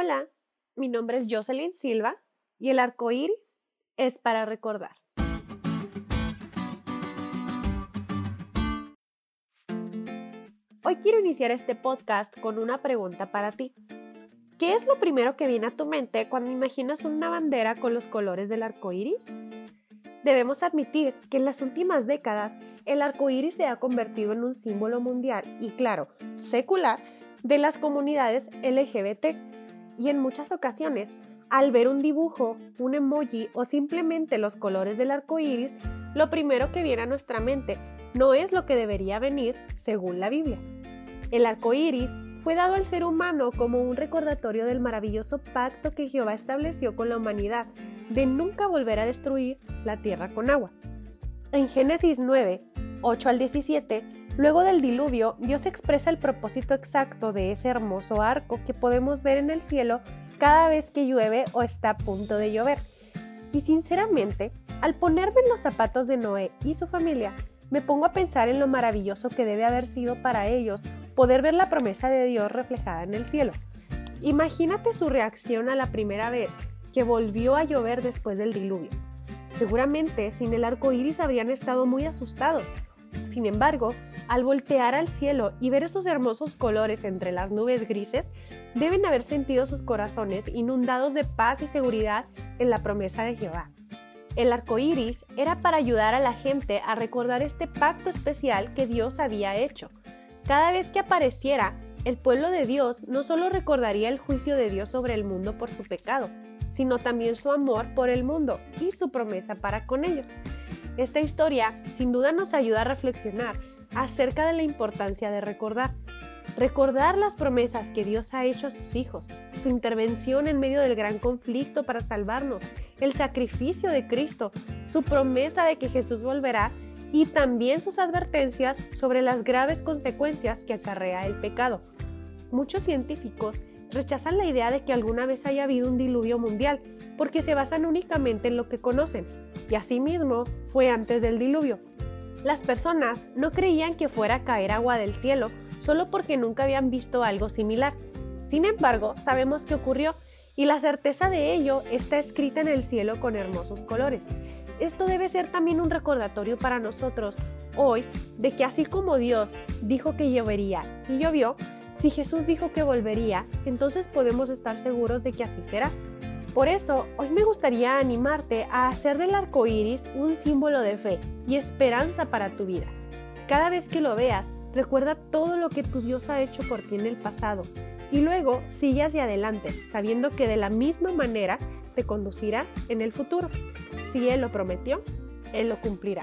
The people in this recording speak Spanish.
Hola, mi nombre es Jocelyn Silva y el arco iris es para recordar. Hoy quiero iniciar este podcast con una pregunta para ti. ¿Qué es lo primero que viene a tu mente cuando imaginas una bandera con los colores del arco iris? Debemos admitir que en las últimas décadas el arco iris se ha convertido en un símbolo mundial y, claro, secular de las comunidades LGBT y en muchas ocasiones, al ver un dibujo, un emoji o simplemente los colores del arco iris, lo primero que viene a nuestra mente no es lo que debería venir según la Biblia. El arco iris fue dado al ser humano como un recordatorio del maravilloso pacto que Jehová estableció con la humanidad de nunca volver a destruir la tierra con agua. En Génesis 9, 8 al 17, Luego del diluvio, Dios expresa el propósito exacto de ese hermoso arco que podemos ver en el cielo cada vez que llueve o está a punto de llover. Y sinceramente, al ponerme en los zapatos de Noé y su familia, me pongo a pensar en lo maravilloso que debe haber sido para ellos poder ver la promesa de Dios reflejada en el cielo. Imagínate su reacción a la primera vez que volvió a llover después del diluvio. Seguramente sin el arco iris habrían estado muy asustados sin embargo, al voltear al cielo y ver esos hermosos colores entre las nubes grises, deben haber sentido sus corazones inundados de paz y seguridad en la promesa de Jehová. El arco iris era para ayudar a la gente a recordar este pacto especial que Dios había hecho. Cada vez que apareciera, el pueblo de Dios no solo recordaría el juicio de Dios sobre el mundo por su pecado, sino también su amor por el mundo y su promesa para con ellos. Esta historia sin duda nos ayuda a reflexionar acerca de la importancia de recordar. Recordar las promesas que Dios ha hecho a sus hijos, su intervención en medio del gran conflicto para salvarnos, el sacrificio de Cristo, su promesa de que Jesús volverá y también sus advertencias sobre las graves consecuencias que acarrea el pecado. Muchos científicos rechazan la idea de que alguna vez haya habido un diluvio mundial porque se basan únicamente en lo que conocen, y asimismo fue antes del diluvio. Las personas no creían que fuera a caer agua del cielo solo porque nunca habían visto algo similar. Sin embargo, sabemos que ocurrió y la certeza de ello está escrita en el cielo con hermosos colores. Esto debe ser también un recordatorio para nosotros hoy de que así como Dios dijo que llovería y llovió, si Jesús dijo que volvería, entonces podemos estar seguros de que así será. Por eso, hoy me gustaría animarte a hacer del arco iris un símbolo de fe y esperanza para tu vida. Cada vez que lo veas, recuerda todo lo que tu Dios ha hecho por ti en el pasado y luego sigue hacia adelante, sabiendo que de la misma manera te conducirá en el futuro. Si Él lo prometió, Él lo cumplirá.